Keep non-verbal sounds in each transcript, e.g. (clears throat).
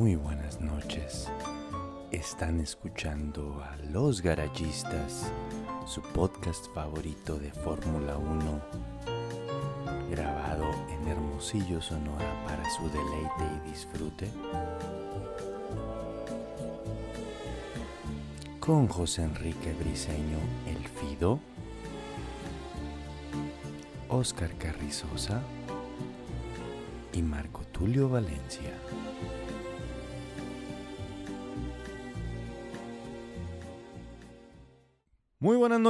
Muy buenas noches. Están escuchando a Los Garayistas, su podcast favorito de Fórmula 1, grabado en Hermosillo, Sonora para su deleite y disfrute. Con José Enrique Briseño, El Fido, Oscar Carrizosa y Marco Tulio Valencia.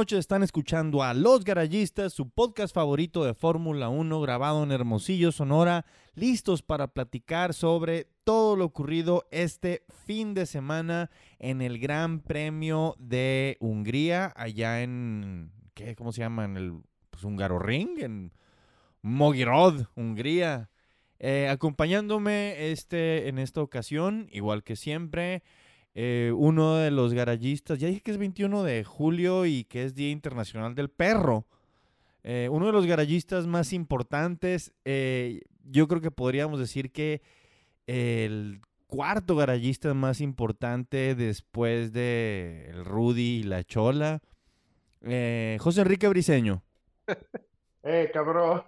Están escuchando a Los Garayistas, su podcast favorito de Fórmula 1, grabado en Hermosillo, Sonora, listos para platicar sobre todo lo ocurrido este fin de semana en el Gran Premio de Hungría, allá en, ¿qué? ¿Cómo se llama? En el pues, Hungaroring, en Mogirod, Hungría. Eh, acompañándome este, en esta ocasión, igual que siempre, eh, uno de los garayistas, ya dije que es 21 de julio y que es Día Internacional del Perro. Eh, uno de los garayistas más importantes, yo creo que podríamos decir que el cuarto garayista más importante después de el Rudy y la Chola, José Enrique Briseño. (laughs) ¡Eh, cabrón!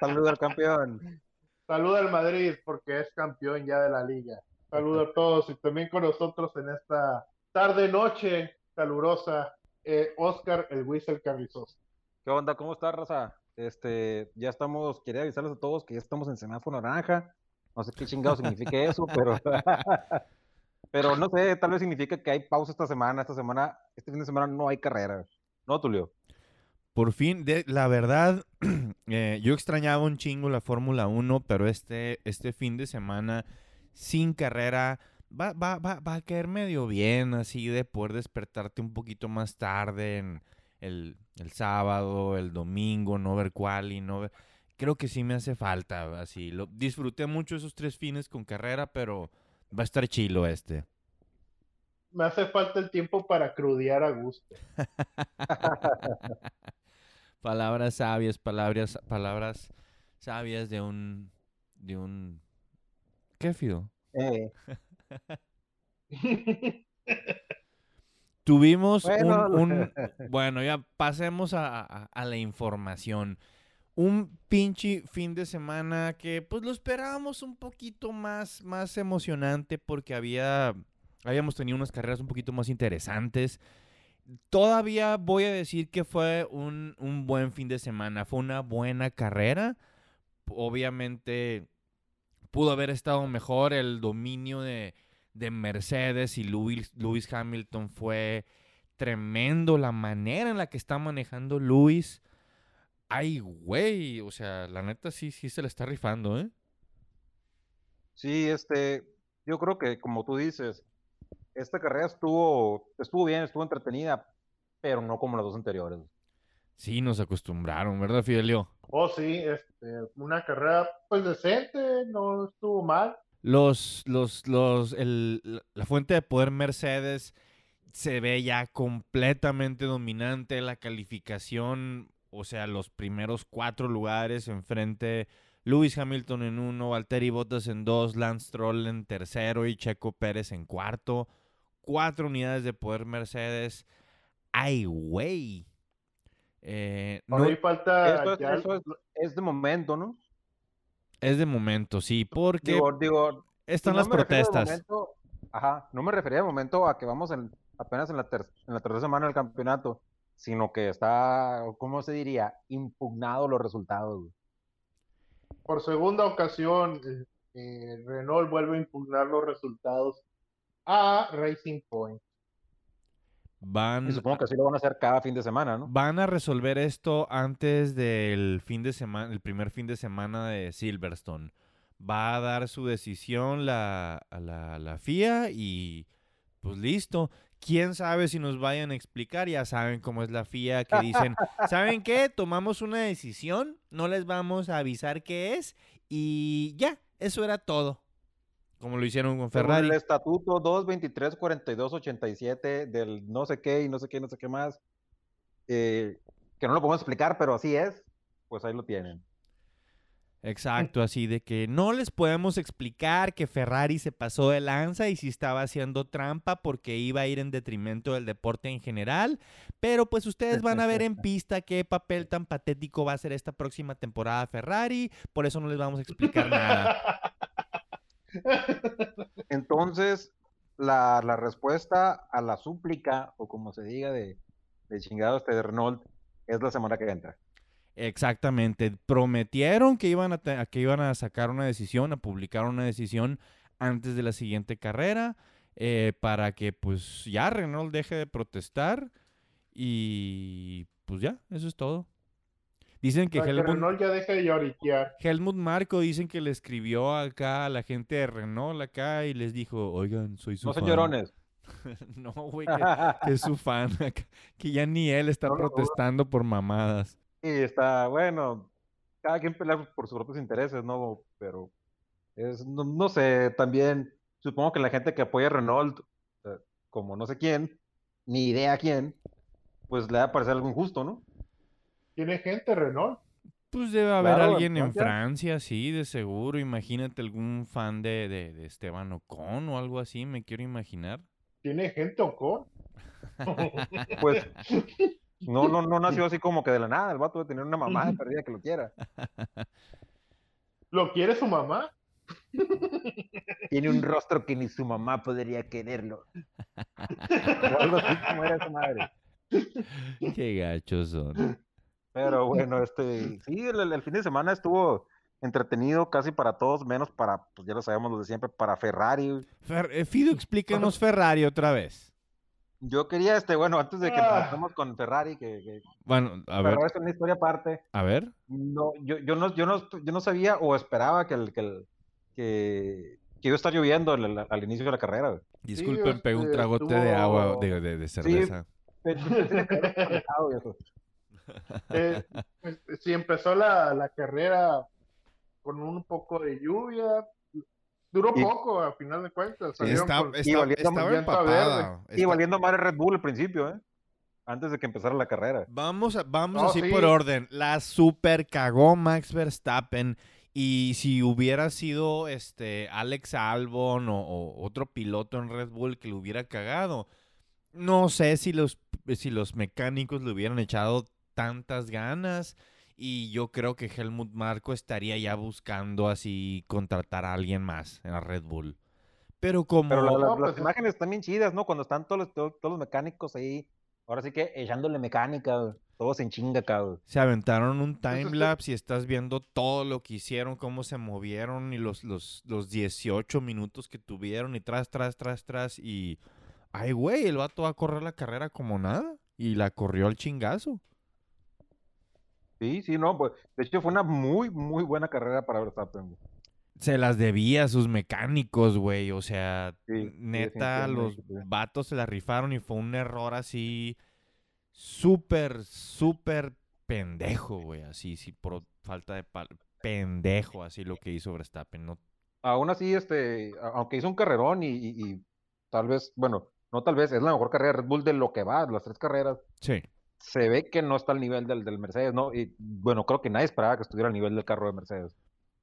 Saludos al campeón. Saluda al Madrid porque es campeón ya de la liga. Saludos a todos y también con nosotros en esta tarde-noche calurosa, eh, Oscar el Whistle Carrizoso. ¿Qué onda? ¿Cómo está, Raza? Este, ya estamos, quería avisarles a todos que ya estamos en semáforo naranja. No sé qué chingado significa eso, (laughs) pero, (laughs) pero no sé, tal vez significa que hay pausa esta semana. Esta semana, este fin de semana no hay carrera. ¿No, Tulio? Por fin, de, la verdad, (clears throat) eh, yo extrañaba un chingo la Fórmula 1, pero este, este fin de semana sin carrera va, va, va, va, a caer medio bien, así de poder despertarte un poquito más tarde en el, el sábado, el domingo, no ver cuál y no ver... Creo que sí me hace falta, así. Lo, disfruté mucho esos tres fines con carrera, pero va a estar chilo este me hace falta el tiempo para crudear a gusto. (laughs) palabras sabias, palabras, palabras sabias de un, de un, ¿qué Fido? Eh. (laughs) Tuvimos un, bueno, (laughs) ya pasemos a, la información. Un pinche fin de semana que pues lo esperábamos un poquito más, más emocionante porque había, habíamos tenido unas carreras un poquito más interesantes todavía voy a decir que fue un, buen fin de semana. Fue una buena carrera. Obviamente pudo haber estado mejor. El dominio de, Mercedes y Lewis, Hamilton fue tremendo. La manera en la que está manejando Lewis. Ay, güey. O sea, la neta sí, sí se le está rifando, ¿eh? Sí, este. Yo creo que, como tú dices, esta carrera estuvo, estuvo bien, estuvo entretenida, pero no como las dos anteriores. Sí, nos acostumbraron, ¿verdad, Fidelio? Oh, sí, este, una carrera pues decente, no estuvo mal. Los, los, los, el, la fuente de poder Mercedes se ve ya completamente dominante, la calificación, o sea, los primeros cuatro lugares enfrente, Lewis Hamilton en uno, Valtteri Bottas en dos, Lance Stroll en tercero y Checo Pérez en cuarto cuatro unidades de poder Mercedes. ¡Ay, güey! Eh, no, falta. Eso, es, de momento, ¿no? Es de momento, sí, porque digo, están las protestas. ajá, no me refería de momento a que vamos apenas en la, en la tercera semana del campeonato, sino que está, ¿cómo se diría? Impugnado los resultados. Por segunda ocasión, eh, eh, Renault vuelve a impugnar los resultados a Racing Point. Van, supongo que así lo van a hacer cada fin de semana, ¿no? Van a resolver esto antes del fin de semana, el primer fin de semana de Silverstone. Va a dar su decisión la, la, la FIA y pues listo. Quién sabe si nos vayan a explicar, ya saben cómo es la FIA, que dicen, (laughs) ¿saben qué? Tomamos una decisión, no les vamos a avisar qué es y ya, eso era todo. Como lo hicieron con Ferrari. el estatuto 223 42 87 del no sé qué y no sé qué, no sé qué más. Eh, que no lo podemos explicar, pero así es. Pues ahí lo tienen. Exacto, así de que no les podemos explicar que Ferrari se pasó de lanza y si estaba haciendo trampa porque iba a ir en detrimento del deporte en general, pero pues ustedes van a ver en (laughs) pista qué papel tan patético va a ser esta próxima temporada Ferrari, por eso no les vamos a explicar nada. (laughs) (laughs) Entonces, la, la respuesta a la súplica, o como se diga de, de chingados de Renault, es la semana que entra. Exactamente. Prometieron que iban a, que iban a sacar una decisión, a publicar una decisión antes de la siguiente carrera eh, para que pues ya Renault deje de protestar y pues ya, eso es todo. Dicen que, Helmut, ya deje de lloriquear. Helmut Marco dicen que le escribió acá a la gente de Renault acá y les dijo, oigan, soy su no fan. No llorones. (laughs) no, güey, que, es su (laughs) fan, que ya ni él está protestando por mamadas. Y está, bueno, cada quien pelea por sus propios intereses, ¿no? Pero es, no, sé, también supongo que la gente que apoya a Renault, como no sé quién, ni idea quién, pues le va a parecer algo injusto, ¿no? ¿Tiene gente Renault? Pues debe haber alguien en Francia, sí, de seguro. Imagínate algún fan de, de, Esteban Ocon o algo así, me quiero imaginar. ¿Tiene gente Ocon? (laughs) pues no, no, no nació así como que de la nada. El vato debe tener una mamá perdida que lo quiera. ¿Lo quiere su mamá? Tiene un rostro que ni su mamá podría quererlo. algo así como era su madre. Qué gachos son. Pero (laughs) bueno, este, sí, el, fin de semana estuvo entretenido casi para todos, menos para, pues ya lo sabemos los de siempre, para Ferrari. Eh, Fido, explícanos Ferrari otra vez. Yo quería, este, bueno, antes de que ah. con Ferrari, que, bueno, a ver. es una historia aparte. A ver. No, yo, yo no, yo no, yo no sabía o esperaba que el, que el, que, que iba a estar lloviendo al, inicio de la carrera. Disculpen, pegó un este, tragote de agua, de, de, cerveza. (laughs) Eh, pues, si empezó la, la carrera con un poco de lluvia, Duró poco, a final de cuentas. Sí, está, y valiendo, mal el Red Bull al principio, ¿eh? Antes de que empezara la carrera. Vamos, vamos así por orden. La super cagó Max Verstappen. Y si hubiera sido este Alex Albon o, otro piloto en Red Bull que lo hubiera cagado, no sé si los, si los mecánicos le hubieran echado tantas ganas. Y yo creo que Helmut Marco estaría ya buscando así contratar a alguien más en la Red Bull. Pero como... Pero las pues, imágenes están bien chidas, ¿no? Cuando están todos los, todos, los mecánicos ahí, ahora sí que echándole mecánica, todos en chinga, cabrón. Se aventaron un timelapse y estás viendo todo lo que hicieron, cómo se movieron y los, los, los 18 minutos que tuvieron y tras, tras, tras, tras. Y, ay, güey, el vato va a correr la carrera como nada. Y la corrió al chingazo. Sí, sí, no, pues de hecho fue una muy, muy buena carrera para Verstappen. Se las debía a sus mecánicos, güey. O sea, neta, los vatos se la rifaron y fue un error así súper, súper pendejo, güey. Así, sí, por falta de pendejo, así lo que hizo Verstappen. No... Aún así, este, aunque hizo un carrerón y, y tal vez, bueno, no tal vez, es la mejor carrera de Red Bull de lo que va, las tres carreras. Sí se ve que no está al nivel del, del Mercedes, ¿no? Y bueno, creo que nadie esperaba que estuviera al nivel del carro de Mercedes.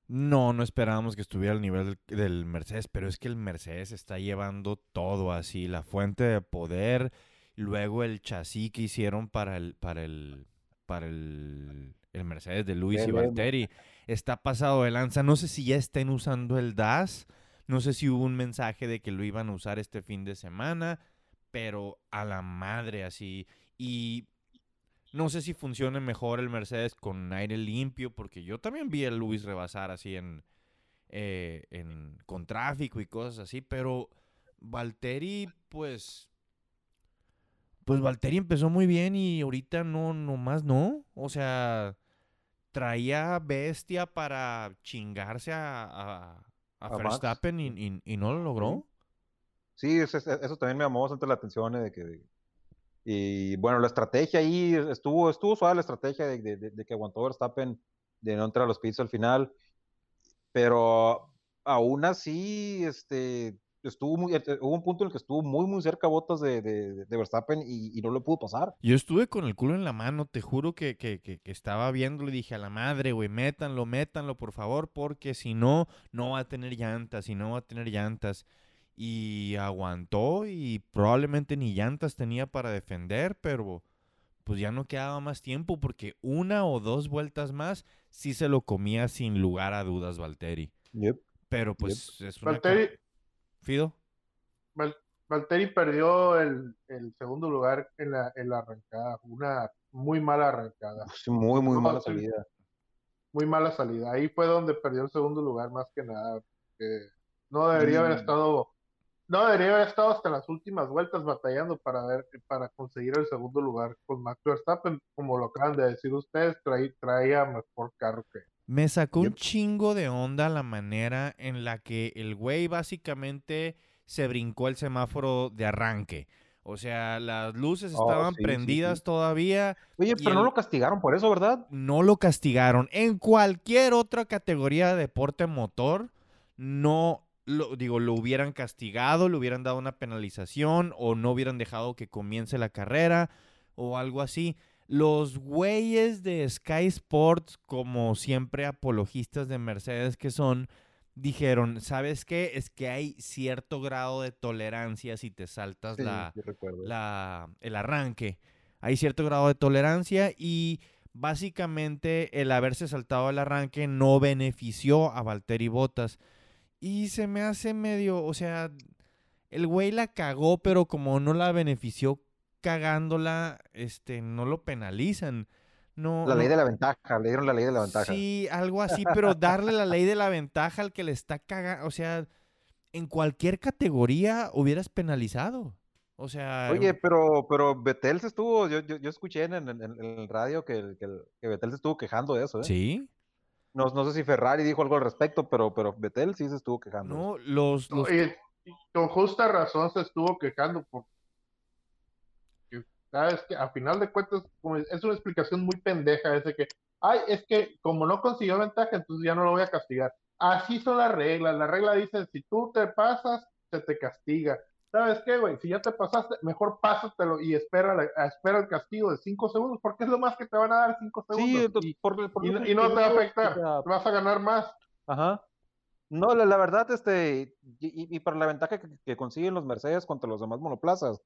No, no esperábamos que estuviera al nivel del, Mercedes, pero es que el Mercedes está llevando todo así, la fuente de poder, luego el chasis que hicieron para el, para el, para el, el Mercedes de Luis y Valtteri, está pasado de lanza. No sé si ya estén usando el DAS, no sé si hubo un mensaje de que lo iban a usar este fin de semana, pero a la madre así. Y no sé si funcione mejor el Mercedes con aire limpio, porque yo también vi a Luis rebasar así en, eh, en con tráfico y cosas así, pero Valtteri, pues, pues Valtteri empezó muy bien y ahorita no, nomás no, o sea, traía bestia para chingarse a, a, Verstappen y, no lo logró. Sí, eso, eso también me llamó bastante la atención eh, de que y bueno, la estrategia ahí estuvo, estuvo suave la estrategia de, que aguantó Verstappen de no entrar a los pits al final. Pero aún así, este, estuvo muy, eh, hubo un punto en el que estuvo muy, muy cerca Botas de, de, de Verstappen y, no le pudo pasar. Yo estuve con el culo en la mano, te juro que, que, estaba viéndolo y dije a la madre, güey, métanlo, métanlo, por favor, porque si no, no va a tener llantas, y no va a tener llantas. Y aguantó y probablemente ni llantas tenía para defender, pero pues ya no quedaba más tiempo porque una o dos vueltas más sí se lo comía sin lugar a dudas Valtteri. Yep. Pero pues Yep. es una... Valtteri, Fido. Val- Valtteri perdió el, el segundo lugar en la, en la arrancada, una muy mala arrancada, Sí, muy, muy No, mala sí. salida. muy mala salida. Ahí fue donde perdió el segundo lugar más que nada. porque no debería haber Mm. estado, no debería haber estado hasta las últimas vueltas batallando para ver, para conseguir el segundo lugar con Max Verstappen, como lo acaban de decir ustedes, traía, traía mejor carro que Me sacó un chingo de onda la manera en la que el güey básicamente se brincó el semáforo de arranque. O sea, las luces Oh, estaban sí, prendidas sí. todavía, Oye, pero no lo castigaron por eso, ¿verdad? no lo castigaron. En cualquier otra categoría de deporte motor, no lo digo, lo hubieran castigado, le hubieran dado una penalización o no hubieran dejado que comience la carrera o algo así. Los güeyes de Sky Sports, como siempre apologistas de Mercedes que son, dijeron, ¿sabes qué? Es que hay cierto grado de tolerancia si te saltas la, sí recuerdo. la- el arranque. Hay cierto grado de tolerancia y básicamente el haberse saltado el arranque no benefició a Valtteri Bottas. Y se me hace medio, o sea, el güey la cagó, pero como no la benefició cagándola, este, no lo penalizan. No, La ley no- de la ventaja, le dieron la ley de la ventaja. Sí, algo así, (laughs) pero darle la ley de la ventaja al que le está cagando, o sea, en cualquier categoría hubieras penalizado. O sea, Oye, pero, pero Betel se estuvo, yo, yo, yo escuché en, en- en- el radio que, que, que Betel se estuvo quejando de eso, ¿eh? sí, No, no sé si Ferrari dijo algo al respecto, pero, pero Betel sí se estuvo quejando. no, los, los Y, y con justa razón se estuvo quejando porque sabes que a final de cuentas es una explicación muy pendeja ese que ay es que como no consiguió ventaja entonces ya no lo voy a castigar así son las reglas la regla dice si tú te pasas se te castiga sabes qué güey si ya te pasaste mejor pásatelo y espera la- espera el castigo de 5 segundos porque es lo más que te van a dar 5 Sí, segundos entonces, y, por, por y lo no- que y no te va a afectar sea, vas a ganar más Ajá. No, la, la verdad, este, y, y- y para la ventaja que, que consiguen los Mercedes contra los demás monoplazas,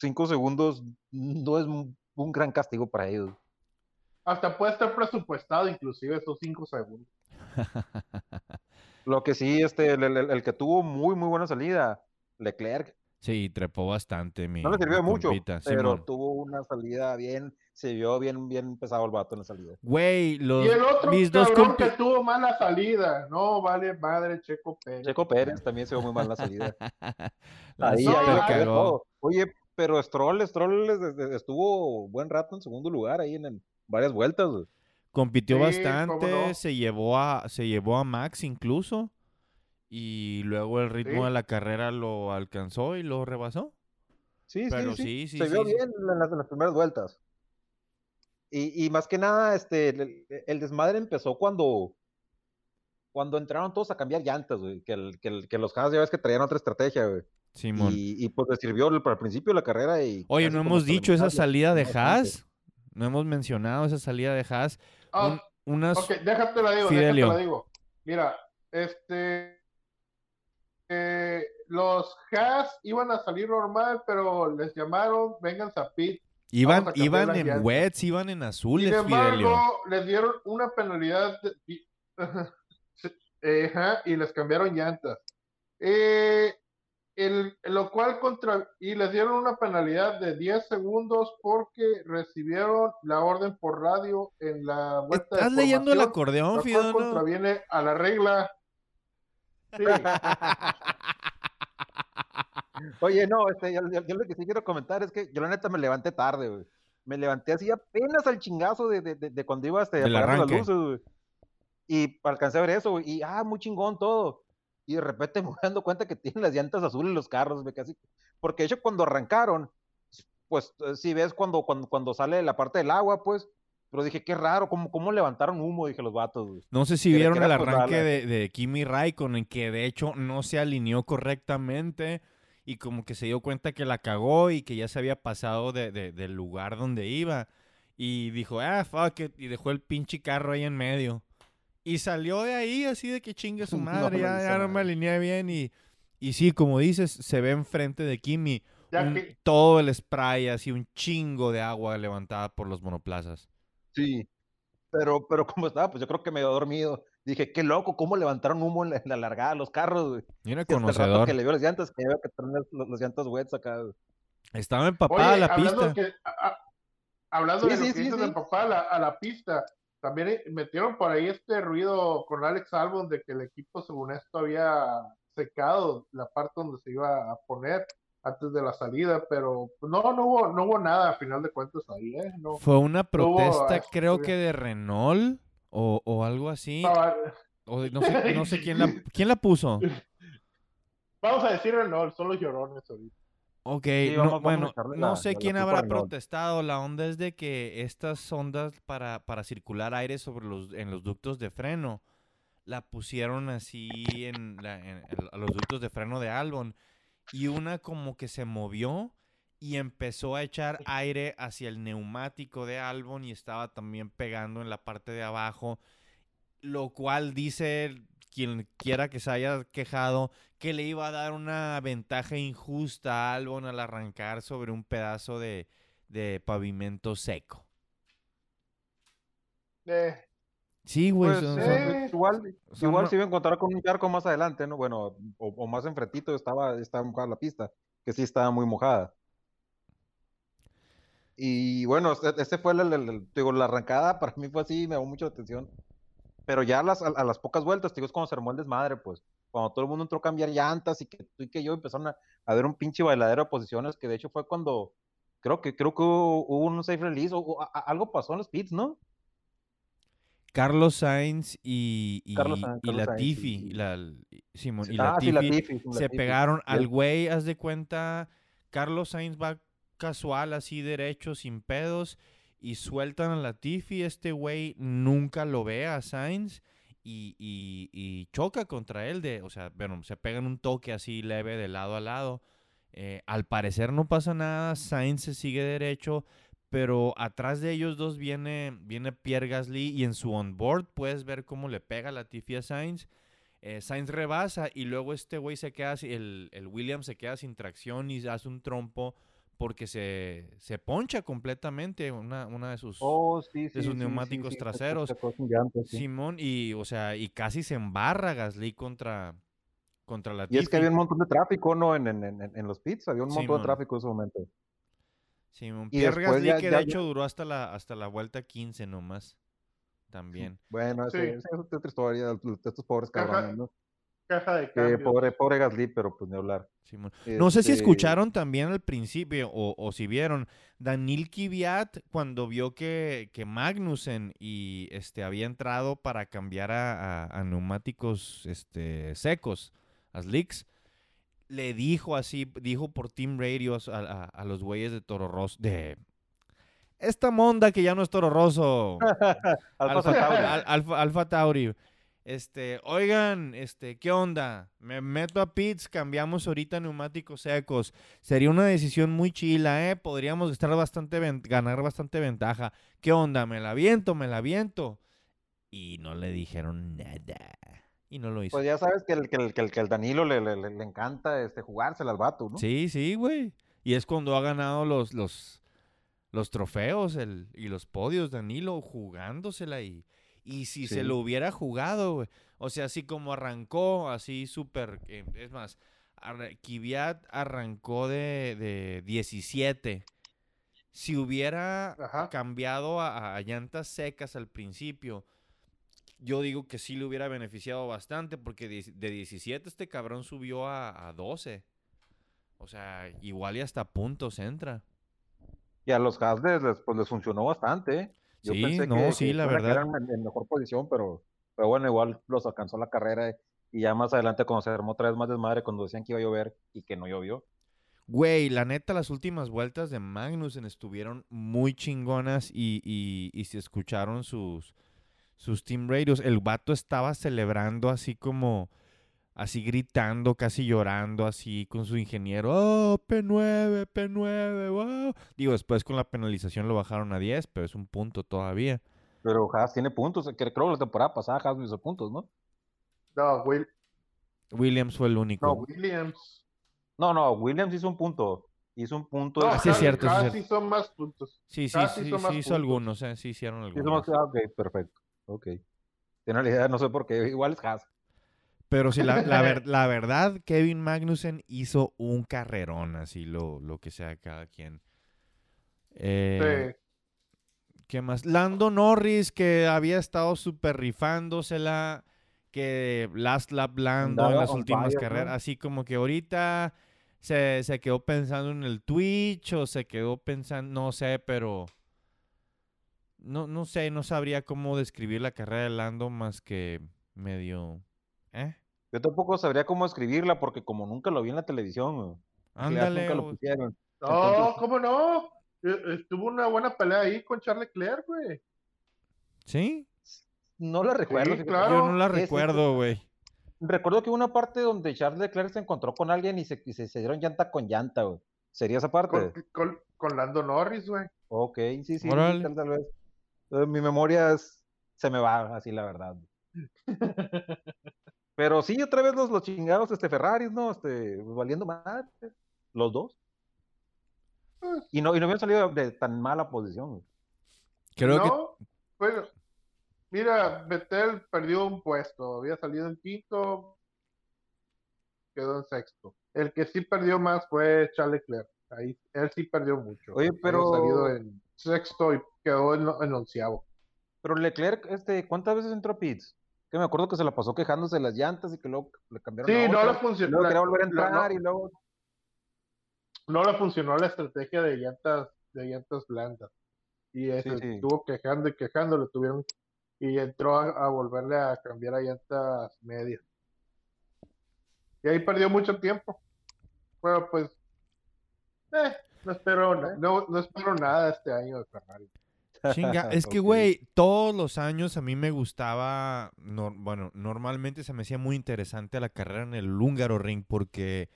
cinco segundos no es un, un gran castigo para ellos. hasta puede estar presupuestado inclusive esos 5 segundos (laughs) Lo que sí, este, el, el- el que tuvo muy, muy buena salida, Leclerc, sí, trepó bastante mi no le sirvió mi mucho, compita, pero Simón. tuvo una salida bien, se vio bien, bien pesado el vato en la salida. Güey, los Y el otro mis dos que tuvo mala salida. No, vale madre, Checo Pérez. Checo Pérez también se vio muy mal la salida. (laughs) La Ahí, ahí, cagó. todo. Oye, pero Stroll, Stroll es- es- estuvo buen rato en segundo lugar ahí en, en varias vueltas. Compitió Sí, bastante, no. se llevó a se llevó a Max incluso y luego el ritmo Sí. de la carrera lo alcanzó y lo rebasó. Sí, Pero sí, sí, sí, Se sí, vio sí. bien en las, en las primeras vueltas. Y, y más que nada, este, el, el desmadre empezó cuando, cuando entraron todos a cambiar llantas, güey. Que, el- que, el- que los Haas ya ves que traían otra estrategia, güey. Simón. Y, y pues les sirvió el- para el principio de la carrera. Y Oye, no hemos dicho esa salida de. Haas. No hemos mencionado esa salida de Haas. Ah, Un- unas ok, déjate la digo, Fidelio. déjate la digo. Mira, este. Eh, los Haas iban a salir normal, pero les llamaron, vengan a pit. iban a iban en llantas. wets, iban en Sin azules, embargo, Fidelio. les dieron una penalidad de- y, (laughs) eh, les cambiaron llantas. Eh, el, lo cual contra y les dieron una penalidad de 10 segundos porque recibieron la orden por radio en la vuelta de ¿Estás leyendo el acordeón, lo Fido? contraviene a la regla. Sí, Oye, no, este, yo, yo- yo lo que sí quiero comentar es que yo la neta me levanté tarde, güey. Me levanté así apenas al chingazo de, de, de, de cuando iba este, Del apagando las luces, güey. Y alcancé a ver eso, güey. Y, ah, muy chingón todo. Y de repente me voy dando cuenta que tienen las llantas azules los carros, güey, casi. Porque de hecho cuando arrancaron, pues eh, si ves cuando, cuando, cuando sale la parte del agua, pues, Pero dije, qué raro, ¿cómo, cómo levantaron humo? Dije los vatos, güey. No sé si Que- vieron el arranque de, de Kimi Raikkonen, que de hecho no se alineó correctamente y como que se dio cuenta que la cagó y que ya se había pasado de- de- del lugar donde iba. Y dijo, ah, fuck it, y dejó el pinche carro ahí en medio. Y salió de ahí así de que chingue su (laughs) madre, no ya, no me alineé bien. Y, y sí, como dices, se ve enfrente de Kimi Ya un- que, todo el spray, así un chingo de agua levantada por los monoplazas. Sí. Pero, pero como estaba, pues yo creo que medio dormido. Dije, qué loco, ¿cómo levantaron humo en la, en la largada de los carros, güey? Mira, Y hasta el rato conocedor. que le vio las llantas, que veo que traen las, las- las llantas wets acá. güey. Estaba empapada oye, la hablando, pista. que, a- a- hablando Sí, de sí, que sí, dices sí. de papá a la, a la pista, también eh, metieron por ahí este ruido con Alex Albon de que el equipo, según esto, había secado la parte donde se iba a poner antes de la salida, pero no, no hubo, no hubo nada a final de cuentas ahí, ¿eh? No, Fue una no hubo, protesta, creo que de Renault o, o algo así. estaba- O de- no sé, no sé quién la, (laughs) quién la puso. Vamos a decir Renault, son los llorones ahorita. Ok, Sí, no, vamos- bueno, no sé quién habrá Renault. protestado. La onda es de que estas ondas para, para circular aire sobre los, en los ductos de freno la pusieron así en, la- en- en a los ductos de freno de Albon y una como que se movió y empezó a echar aire hacia el neumático de Albon y estaba también pegando en la parte de abajo, lo cual dice quien quiera que se haya quejado que le iba a dar una ventaja injusta a Albon al arrancar sobre un pedazo de, de pavimento seco. Eh, Sí, güey. Pues, son- eh, son- igual, son igual no- se iba a encontrar con un charco más adelante, ¿no? Bueno, o, o más enfrentito estaba, estaba mojada la pista, que sí estaba muy mojada. Y bueno, este, este fue el, el- el- digo, la arrancada, (laughs) para mí fue así, me llamó mucho la atención. Pero ya a las, a, a las pocas vueltas, digo, es cuando se armó el desmadre, pues. Cuando todo el mundo entró a cambiar llantas y que tú y que yo empezaron a, a ver un pinche bailadero de posiciones, que de hecho fue cuando, creo que, creo que hubo, hubo un safe release, o, o a- a- algo pasó en los pits, ¿no? Carlos Sainz y, y, Carlos Sainz, y Latifi, y- la- Simón, y ah, sí, Latifi sí, se Latifi. pegaron al güey, haz de cuenta, Carlos Sainz va casual, así derecho, sin pedos, y sueltan a Latifi, este güey nunca lo ve a Sainz y, y- y choca contra él, de, o sea, bueno, se pegan un toque así leve de lado a lado. Eh, al parecer no pasa nada, Sainz se sigue derecho, pero atrás de ellos dos viene, viene Pierre Gasly y en su onboard puedes ver cómo le pega Latifi a Sainz. Eh, Sainz rebasa y luego este güey se queda, el, el Williams se queda sin tracción y hace un trompo porque se, se poncha completamente una, una de sus... Oh, sí, de sí, sus sí, neumáticos traseros. Simón y, o sea, y casi se embarra Gasly contra, contra Y Latifi. es que había un montón de tráfico, ¿no? En, en, en, en los pits, había un montón Simón. de tráfico en ese momento. Simón. y Pierre Gasly ya- que de ya- hecho duró hasta la, hasta la vuelta 15 nomás. También. Bueno, Sí. esa es otra historia de estos pobres cabrones, ¿no? caja de Que cambio. pobre, pobre Gasly, pero pues ni hablar. Simón. No sé si Este, escucharon también al principio o, o si vieron. Daniel Kiviat, cuando vio que, que Magnussen y este, había entrado para cambiar a, a- a neumáticos este, secos, a slicks, le dijo así, dijo por Team Radio a, a- a los güeyes de Toro Rosso, de esta monda que ya no es Toro Rosso. (laughs) Alfa. (laughs) Al- Alfa- Alfa Tauri. Este, oigan, este, ¿qué onda? Me meto a pits, cambiamos ahorita neumáticos secos. Sería una decisión muy chila, ¿eh? Podríamos estar bastante ganar bastante ventaja. ¿Qué onda? ¿Me la viento? ¿Me la viento? Y no le dijeron nada. Y no lo hizo. Pues ya sabes que el, que el, que el, que el Danilo le, le, le- encanta este, jugársela al vato, ¿no? Sí, sí, güey. Y es cuando ha ganado los, los, los trofeos el, y los podios, Danilo, jugándosela y, y si se lo hubiera jugado, güey. O sea, así como arrancó, así súper, eh, es más, arra- Kvyat arrancó de, de 17. Si hubiera Ajá. cambiado a, a llantas secas al principio, yo digo que sí le hubiera beneficiado bastante porque de, de 17 este cabrón subió a, a 12. O sea, igual y hasta puntos entra. Y a los Hasles les, pues, les funcionó bastante, ¿eh? Yo Sí, pensé no, que, sí, que la verdad. quedar en, en mejor posición, pero, pero bueno, igual los alcanzó la carrera y ya más adelante cuando se armó otra vez más desmadre, cuando decían que iba a llover y que no llovió. Güey, la neta, las últimas vueltas de Magnussen estuvieron muy chingonas y, y, y se escucharon sus, sus team radios. El vato estaba celebrando así como, así gritando, casi llorando, así con su ingeniero. ¡Oh, P9, P9, wow! Digo, después con la penalización lo bajaron a 10, pero es un punto todavía. Pero Haas tiene puntos. Creo que la temporada pasada Haas no hizo puntos, ¿no? No, Will, Williams fue el único. no, Williams. No, no, Williams hizo un punto. Hizo un punto. No, Ah, sí, es cierto, sí es Haas cierto. hizo más puntos. sí, sí, Haas sí, hizo sí más hizo puntos. algunos, eh, sí hicieron Hizo algunos. más- ah, ok, perfecto. Ok. Tiene la idea, no sé por qué. Igual es Haas. Pero sí, la, la, ver- (laughs) la verdad, Kevin Magnussen hizo un carrerón, así lo, lo que sea cada quien. Eh, Sí. ¿Qué más? Lando Norris, que había estado súper rifándosela, que last lap Lando en las últimas fire, ¿no? carreras, así como que ahorita se, se quedó pensando en el Twitch o se quedó pensando, no sé, pero no, no sé, no sabría cómo describir la carrera de Lando más que medio... ¿Eh? Yo tampoco sabría cómo escribirla porque como nunca lo vi en la televisión, Ándale, nunca lo pusieron. No, Entonces- ¿cómo no? Eh, Estuvo una buena pelea ahí con Charles Leclerc, güey. ¿sí? No la recuerdo. Sí, claro. Yo no la recuerdo, güey. Recuerdo que hubo una parte donde Charles Leclerc se encontró con alguien y se, y se, se dieron llanta con llanta, güey. ¿Sería esa parte? Con, con, con Lando Norris, güey. Ok, sí, sí, tal, tal vez. Mi memoria es- se me va así, la verdad. (laughs) Pero sí, otra vez los, los chingados este, Ferraris, ¿no? Este, valiendo más. Los dos. Pues, Y no, y no habían salido de tan mala posición. Creo que no, bueno, mira, Vettel perdió un puesto, había salido en quinto, quedó en sexto. El que sí perdió más fue Charles Leclerc, ahí, él sí perdió mucho. Oye, Había pero- salido en sexto y quedó en, en onceavo. Pero Leclerc, este, ¿cuántas veces entró a pits? Que me acuerdo que se la pasó quejándose de las llantas y que luego le cambiaron Sí, no le funcionó. luego quería volver a entrar no, y luego... no le funcionó la estrategia de llantas, de llantas blandas. Y sí. estuvo quejando y quejando, lo tuvieron y entró a, a volverle a cambiar a llantas medias. Y ahí perdió mucho tiempo. Bueno, pues eh, no espero no, no espero nada este año de Ferrari. Chinga, (laughs) es que, güey, todos los años a mí me gustaba, bueno, normalmente se me hacía muy interesante la carrera en el húngaro ring porque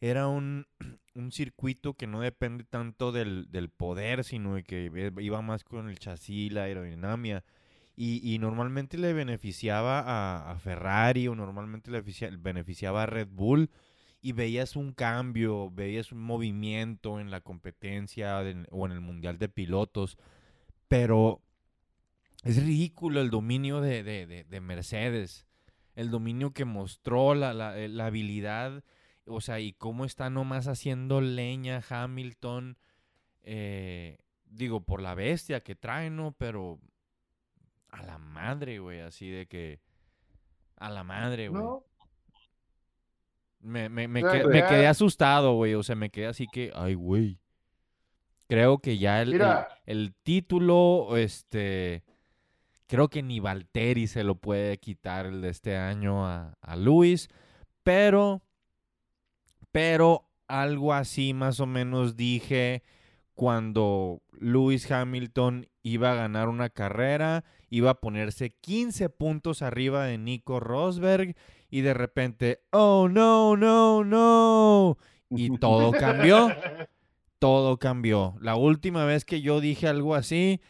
era un, (clears throat) un circuito que no depende tanto del, del poder, sino de que iba más con el chasis, la aerodinámica. Y, y normalmente le beneficiaba a, a Ferrari o normalmente le beneficia- beneficiaba a Red Bull y veías un cambio, veías un movimiento en la competencia en- o en el Mundial de Pilotos pero es ridículo el dominio de, de- de- de Mercedes, el dominio que mostró, la, la- eh, la habilidad, o sea, y cómo está nomás haciendo leña Hamilton, eh, digo, por la bestia que trae, ¿no? Pero a la madre, güey, así de que, a la madre, güey. ¿No? Me, me, me, que- quedé asustado, güey. O sea, me quedé así que, ay, güey. Creo que ya el, el- título, este, creo que ni Valtteri se lo puede quitar el de este año a, a Luis. Pero, pero algo así más o menos dije cuando Lewis Hamilton iba a ganar una carrera, iba a ponerse 15 puntos arriba de Nico Rosberg y de repente, oh no, no, no. Y todo cambió, (laughs) todo cambió. La última vez que yo dije algo así,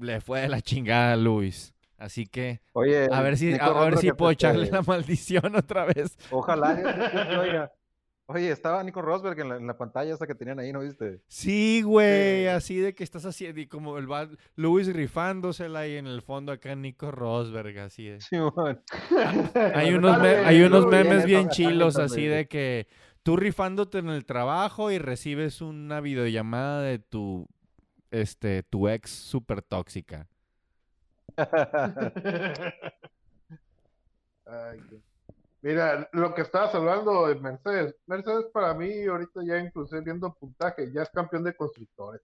le fue de la chingada a Luis. Así que Oye, a ver si, a, ver si puedo echarle la maldición otra vez. Ojalá. Oiga. Oye, estaba Nico Rosberg en la, en la pantalla esa que tenían ahí, ¿no viste? Sí, güey, Sí. así de que estás haciendo, y como el va- Luis rifándosela y en el fondo acá Nico Rosberg, así de. Sí. (laughs) Hay unos, hay unos memes bien chilos así de que tú rifándote en el trabajo y recibes una videollamada de tu, este, tu ex súper tóxica. (laughs) (laughs) Ay, qué- Mira, lo que estabas hablando de Mercedes. Mercedes para mí, ahorita ya inclusive viendo puntaje, ya es campeón de constructores.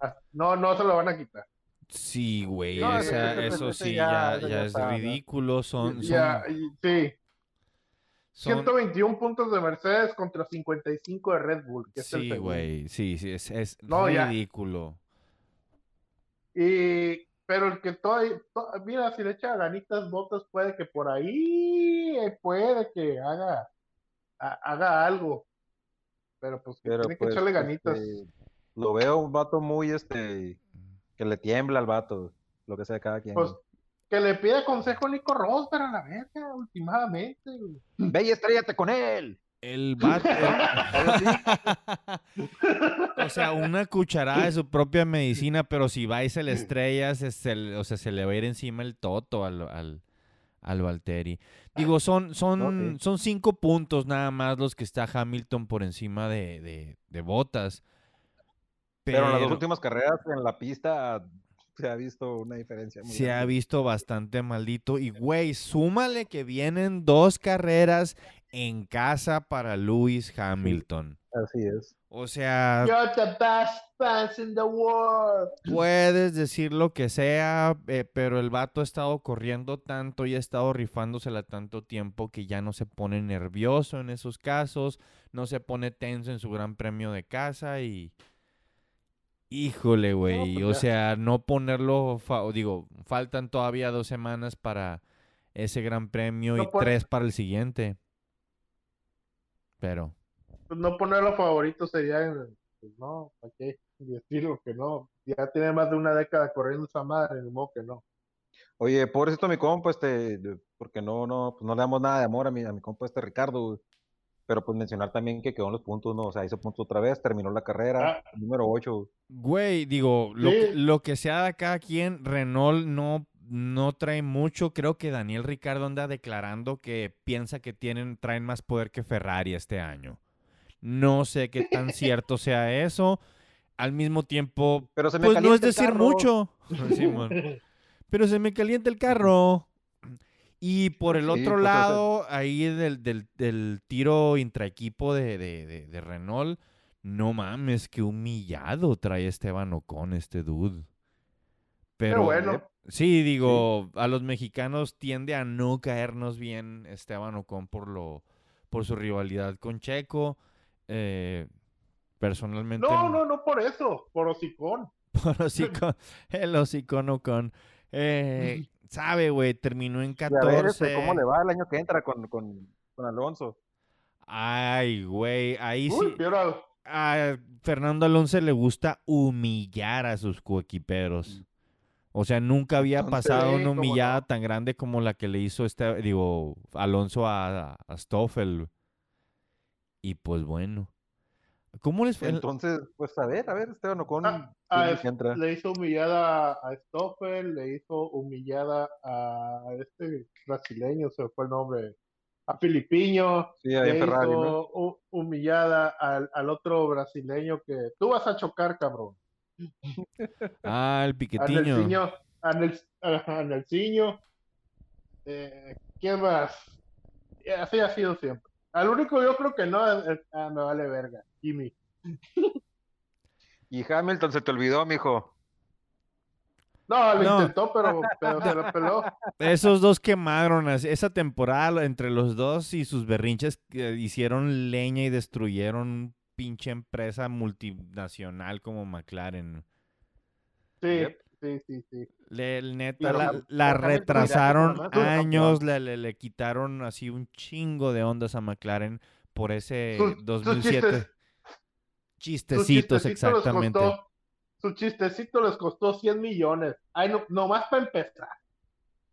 Ah, No, no se lo van a quitar. Sí, güey, No, eso sí, ya- ya, ya ya es ridículo, son, Ya, son, y- sí, Son- 121 puntos de Mercedes contra 55 de Red Bull. Que Sí, güey, sí, sí, es, es No, ya. ridículo. Y, pero el que todavía, to- mira, si le echa ganitas botas, puede que por ahí, eh, puede que haga, ha- haga algo. Pero pues que Pero tiene que pues, echarle ganitas. este, lo veo un vato muy, este, que le tiembla al vato, lo que sea cada quien. Pues que le pida consejo a Nico Rosberg a la verga, últimamente. Ve y estrellate con él. El vato. o sea, una cucharada de su propia medicina, pero si va y se le estrella, se, o sea, se le va a ir encima el toto al, al, al Valtteri. Digo, son, son, Ok. son cinco puntos nada más los que está Hamilton por encima de, de, de Botas. Pero en las dos últimas carreras en la pista se ha visto una diferencia. muy se ha visto bastante maldito. Y, güey, súmale que vienen dos carreras en casa para Lewis Hamilton. Así es. O sea, You're the best fans in the world. Puedes decir lo que sea, eh, pero el vato ha estado corriendo tanto y ha estado rifándosela tanto tiempo que ya no se pone nervioso en esos casos, no se pone tenso en su gran premio de casa y... Híjole, güey, pues o sea, no ponerlo, fa- digo, faltan todavía dos semanas para ese gran premio No y tres para el siguiente. Pero... Pues no ponerlo favorito sería, pues no, ¿para qué decirlo que no? Ya tiene más de una década corriendo esa madre, ni modo que no. Oye, pobrecito mi compa, este, de- porque no, no, pues no le damos nada de amor a mi, a mi compa este Ricardo. Pero pues mencionar también que quedó en los puntos, ¿no? O sea, hizo puntos otra vez, terminó la carrera, Ah. número 8. Güey, digo, lo, que, Sí. lo que sea de cada quien, Renault no, no trae mucho. Creo que Daniel Ricardo anda declarando que piensa que tienen, traen más poder que Ferrari este año. No sé qué tan cierto sea eso. Al mismo tiempo, Pero se me pues no es calienta el decir carro. mucho. (laughs) Pero se me calienta el carro. Y por el otro pues, lado, ahí del, del- del tiro intraequipo de, de, de- de Renault, no mames, qué humillado trae Esteban Ocon, este dude. Pero, bueno. Sí, digo, a los mexicanos tiende a no caernos bien Esteban Ocon por, lo, por su rivalidad con Checo. Eh, personalmente... No, no, no por eso, por hocicón. (laughs) Por hocico, el hocicón Ocon. Eh, (laughs) sabe, güey, terminó en Y a ver, este, 14. ¿cómo le va el año que entra con, con, con Alonso? Ay, güey, ahí Uy, sí. pero A Fernando Alonso le gusta humillar a sus coequiperos. O sea, nunca había Entonces, pasado una humillada no. tan grande como la que le hizo este, digo, Alonso a, a Stoffel. Y pues bueno. ¿Cómo les fue? Entonces, pues a ver, a ver, Esteban Ocon, Ah, ¿quién a le hizo humillada a Stoffel, le hizo humillada a este brasileño, se fue el nombre, a Filipiño, Sí, en le Ferrari, hizo humillada al, al otro brasileño que tú vas a chocar, cabrón. (laughs) Ah, el piquetiño. Nelsinho, a, Nel, a Nelsinho. Eh, ¿quién más? Y Así ha sido siempre. Al único yo creo que no, ah, me vale verga, Kimi. (laughs) Y Hamilton se te olvidó, mijo. No, lo No. intentó, pero, pero se lo peló. (laughs) Esos dos quemaron esa temporada entre los dos y sus berrinches que hicieron leña y destruyeron un pinche empresa multinacional como McLaren. Sí, Yep. sí, sí, sí. Le, el neta, la, retrasaron años, le, le, le quitaron así un chingo de ondas a McLaren por ese Sus- sus 2007. chistes- Su Chistecitos, chistecito exactamente. Costó, su chistecito les costó 100 millones. Ay, no, nomás para empezar.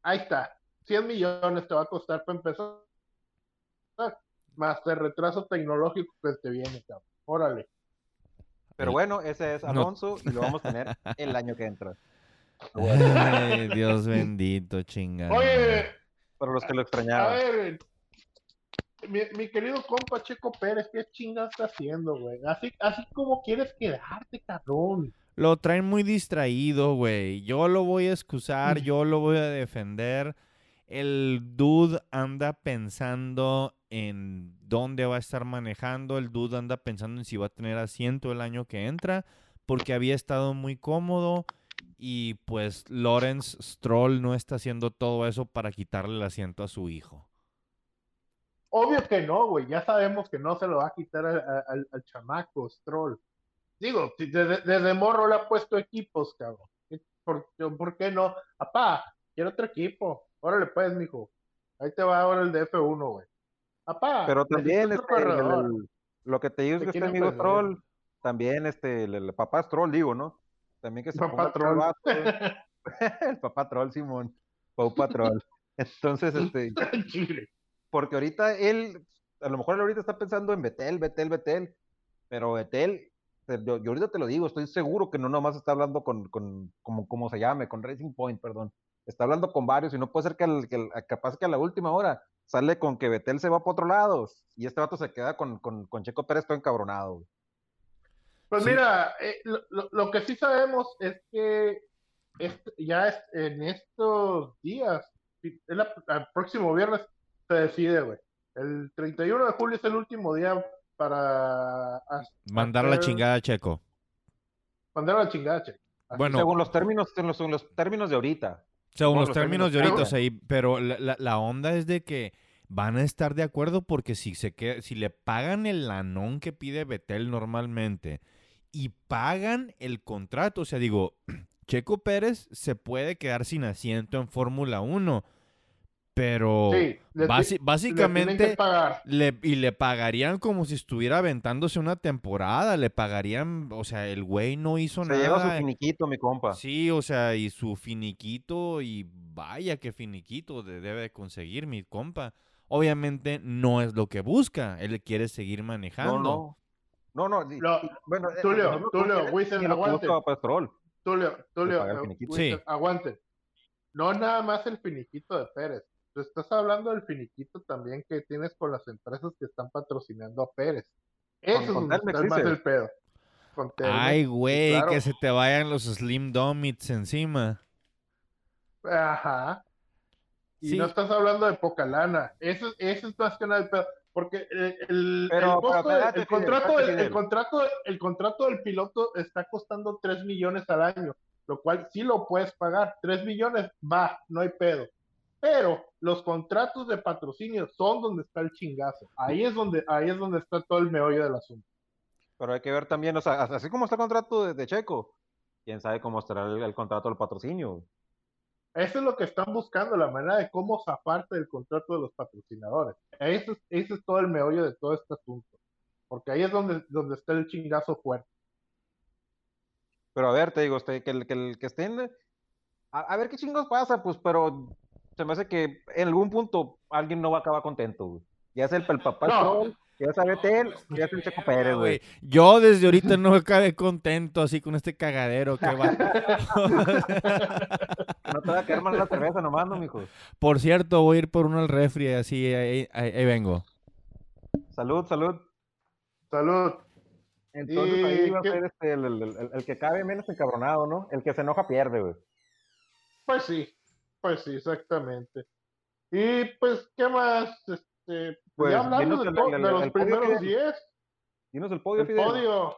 Ahí está. 100 millones te va a costar para empezar. Más el retraso tecnológico que te viene, cabrón. Órale. Pero bueno, ese es No. Alonso y lo vamos a tener el año que entra. Ay, Dios bendito, chingada. Oye, Para los que lo a extrañaban. ver. Mi, mi querido compa Checo Pérez, ¿qué chingas está haciendo, güey? Así, así como quieres quedarte, cabrón. Lo traen muy distraído, güey. Yo lo voy a excusar, Mm. yo lo voy a defender. El dude anda pensando en dónde va a estar manejando. El dude anda pensando en si va a tener asiento el año que entra, porque había estado muy cómodo. Y pues Lawrence Stroll no está haciendo todo eso para quitarle el asiento a su hijo. Obvio que no, güey. Ya sabemos que no se lo va a quitar al, chamaco Stroll. Digo, desde, morro le ha puesto equipos, cabrón. ¿Por, ¿Por, qué no? Apá, quiero otro equipo. Órale, pues, mijo. Ahí te va ahora el de F1, güey. Apá. Pero también este, lo que te digo es que este amigo Stroll, también este, el, papá Stroll, digo, ¿no? También que se papá Troll. (laughs) (laughs) el papá Troll, Simón. Papá Troll. Entonces, este. (laughs) porque ahorita él, a lo mejor él ahorita está pensando en Betel, Betel, Betel, pero Betel, yo, ahorita te lo digo, estoy seguro que no nomás está hablando con, con como, como se llame, con Racing Point, perdón. Está hablando con varios y no puede ser que, el, que capaz que a la última hora sale con que Betel se va para otro lado y este vato se queda con, con, con Checo Pérez todo encabronado. Pues mira, eh, lo, que sí sabemos es que ya en estos días, el, próximo viernes, se decide, güey. El 31 de julio es el último día para... Mandar la chingada a Checo. Mandar la chingada a Checo. bueno, según los términos, según los términos de ahorita. Según los, términos, de ahorita, o sea, pero la, la, onda es de que van a estar de acuerdo porque si se queda, si le pagan el lanón que pide Betel normalmente y pagan el contrato, o sea, digo, (clears throat) Checo Pérez se puede quedar sin asiento en Fórmula 1 pero básicamente le, y le pagarían como si estuviera aventándose una temporada, le pagarían, o sea, el güey no hizo nada. Se lleva su finiquito, mi compa. Sí, o sea, y su finiquito y vaya que finiquito debe conseguir mi compa. Obviamente no es lo que busca, él quiere seguir manejando. No, no. No, bueno, Tulio, Tulio, Wiesel, aguante. Tulio, Tulio, aguante. No nada más el finiquito de Pérez estás hablando del finiquito también que tienes con las empresas que están patrocinando a Pérez. Eso es más el pedo. Ay, güey, que se te vayan los Slim Domits encima. Ajá. Y no estás hablando de poca lana. Eso, eso es más que nada el pedo. Porque el, contrato, el, contrato, el contrato del piloto está costando 3 millones al año, lo cual sí lo puedes pagar. 3 millones, va, no hay pedo. Pero los contratos de patrocinio son donde está el chingazo. Ahí es donde, ahí es donde está todo el meollo del asunto. Pero hay que ver también, o sea, así como está el contrato de, Checo, quién sabe cómo estará el, contrato del patrocinio. Eso es lo que están buscando, la manera de cómo zafarte del contrato de los patrocinadores. Ese es, es todo el meollo de todo este asunto. Porque ahí es donde, donde está el chingazo fuerte. Pero a ver, te digo, este, que, el, que, el, que estén. A, a, ver qué chingos pasa, pues, pero se me hace que en algún punto alguien no va a acabar contento, güey. Ya es el, el papá no. ya sabe él, ya es el Checo Pérez, güey. Yo desde ahorita no acabé contento así con este cagadero que va. (laughs) no te va a quedar mal la cerveza nomás, no, mijo. Por cierto, voy a ir por uno al refri, así, ahí, ahí, vengo. Salud, salud. Salud. Entonces ahí va a ser este, el, el, el, que cabe menos encabronado, ¿no? El que se enoja pierde, güey. Pues sí, pues sí, exactamente. Y pues, ¿qué más? Este, pues, ya hablando de, los primeros 10. Dinos el podio, el podio.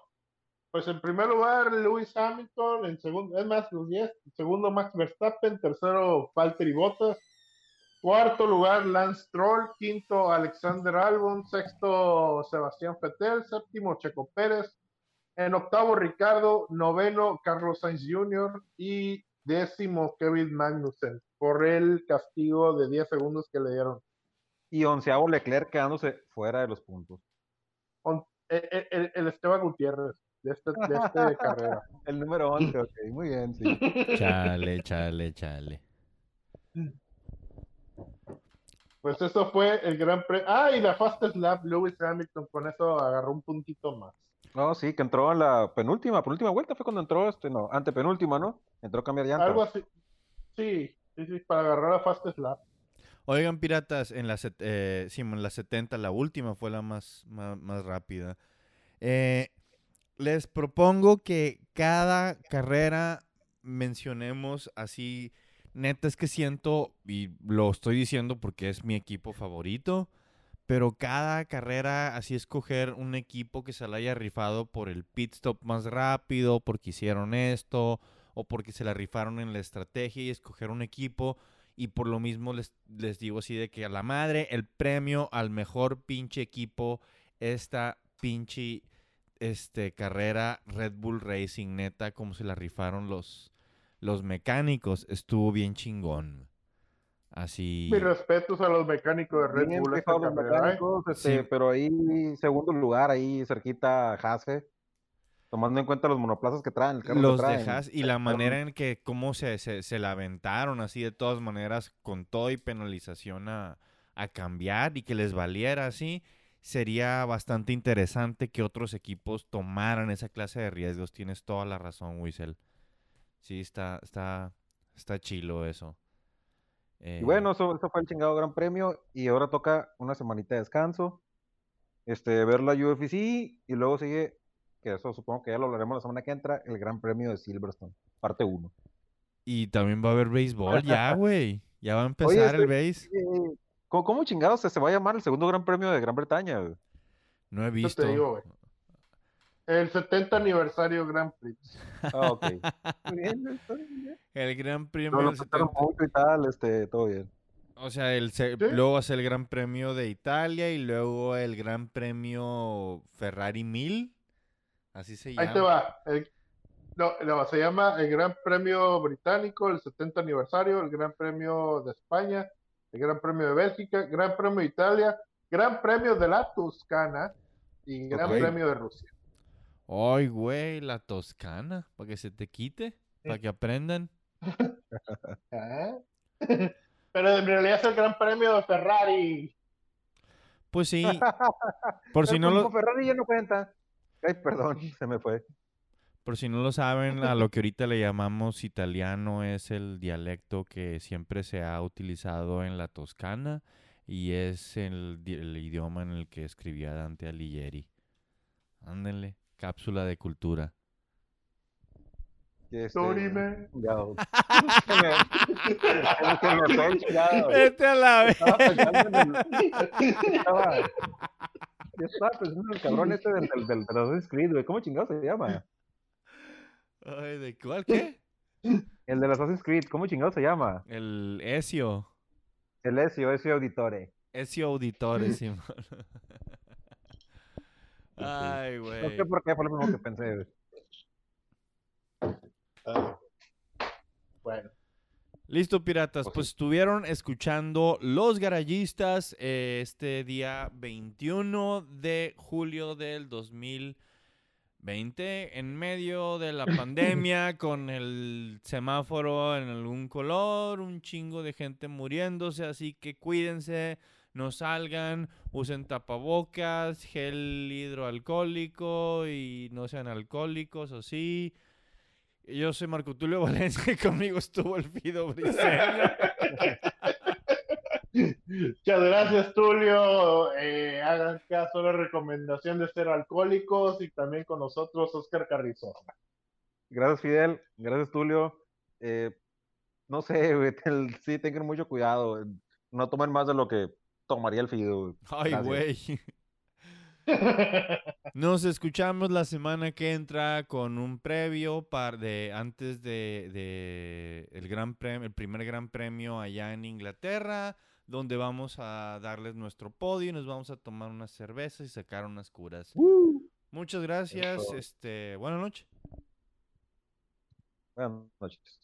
Pues en primer lugar, Lewis Hamilton, en segundo, es más, los 10, segundo Max Verstappen, tercero Valtteri Bottas, cuarto lugar Lance Stroll, quinto Alexander Albon, sexto Sebastián Vettel, séptimo Checo Pérez, en octavo Ricardo, noveno Carlos Sainz Jr. y décimo Kevin Magnussen por el castigo de 10 segundos que le dieron. Y onceavo Leclerc quedándose fuera de los puntos. E, e, el, Esteban Gutiérrez de este, de este (laughs) carrera. El número 11, ok, muy bien, sí. (laughs) Chale, chale, chale. Pues eso fue el gran premio. Ah, y la Fastest Lap, Lewis Hamilton, con eso agarró un puntito más. No, sí, que entró en la penúltima, penúltima vuelta fue cuando entró, este, no, antepenúltima, ¿no? Entró a cambiar llanta. Algo así. Sí, Sí, sí, para agarrar a Fast Slap. Oigan, piratas, en la, eh, sí, en la 70, la última fue la más, más, rápida. Eh, les propongo que cada carrera mencionemos así. Neta, es que siento, y lo estoy diciendo porque es mi equipo favorito, pero cada carrera así escoger un equipo que se la haya rifado por el pit stop más rápido, porque hicieron esto, o porque se la rifaron en la estrategia y escoger un equipo Y por lo mismo les, les digo así de que a la madre, el premio al mejor pinche equipo, esta pinche este, carrera Red Bull Racing, neta, como se la rifaron los, los mecánicos, estuvo bien chingón. Así. Mis respetos a los mecánicos de Red Bien Bull. esta rifados los carrera, ¿eh? mecánicos, este, Sí. pero ahí, segundo lugar, ahí cerquita Hase, tomando en cuenta los monoplazas que traen, el carro los traen. dejas y la manera en que cómo se, se, se la aventaron así de todas maneras con todo y penalización a, a cambiar y que les valiera así sería bastante interesante que otros equipos tomaran esa clase de riesgos. Tienes toda la razón Wiesel. Sí está está está chilo eso. Y Eh, bueno, eso, eso fue el chingado Gran Premio y ahora toca una semanita de descanso, este, ver la UFC y luego sigue, que eso supongo que ya lo hablaremos la semana que entra, el Gran Premio de Silverstone, parte 1. y también va a haber béisbol ya (laughs) güey ya va a empezar Oye, el este- béis ¿Cómo, cómo chingados se, se va a llamar el segundo Gran Premio de Gran Bretaña? güey? no he te visto digo, güey. El 70 aniversario Grand Prix. Ah, ok. Bien, (laughs) bien. el gran premio No lo del pasaron 70. mucho y tal, este, todo bien. O sea, el se- Sí. luego hace el Gran Premio de Italia y luego el Gran Premio Ferrari 1000. Así se llama. Ahí te va. El- no, no, se llama el Gran Premio Británico, el 70 aniversario, el Gran Premio de España, el Gran Premio de Bélgica, Gran Premio de Italia, Gran Premio de la Toscana y Gran. Premio de Rusia. Ay, güey, la Toscana, para que se te quite, para que aprendan. (laughs) Ah. (laughs) Pero en realidad es el Gran Premio de Ferrari. Pues sí, (laughs) por si no lo, Ferrari ya no cuenta. Ay, perdón, (laughs) se me fue. por si no lo saben, a lo (laughs) que ahorita le llamamos italiano es el dialecto que siempre se ha utilizado en la Toscana y es el, di- el idioma en el que escribía Dante Alighieri. Ándenle, cápsula de cultura. Este, Dorime. Vete (laughs) a la vez. Estaba pensando en el- estaba, yo estaba pensando en el cabrón este del, del, del, del Assassin's Creed, güey. ¿Cómo chingado se llama? Ay, ¿de cuál qué? El del Assassin's Creed, ¿cómo chingado se llama? El Ezio. El Ezio, Ezio Auditore. Ezio Auditore, Simón. Ay, No güey. sé por qué fue lo mismo que pensé. güey. Ah. Bueno, Listo, piratas. Pues estuvieron escuchando Los Garayistas eh, este día 21 de julio del 2020, en medio de la (laughs) pandemia, con el semáforo en algún color, un chingo de gente muriéndose, así que cuídense, no salgan, usen tapabocas, gel hidroalcohólico y no sean alcohólicos, o sí. Yo soy Marco Tulio Valencia y conmigo estuvo el Fido Briseño. (laughs) muchas gracias, Tulio. Eh, hagan caso a la recomendación de ser alcohólicos y también con nosotros, Oscar Carrizosa. Gracias, Fidel. Gracias, Tulio. Eh, no sé, güey. (laughs) Sí, tengan mucho cuidado. No tomen más de lo que tomaría el Fido. güey. Ay, Gracias. güey. (laughs) Nos escuchamos la semana que entra con un previo par de antes de, de el gran premio, el primer gran premio allá en Inglaterra, donde vamos a darles nuestro podio y nos vamos a tomar unas cervezas y sacar unas curas. Muchas gracias. Este, buenas noches. Buenas noches.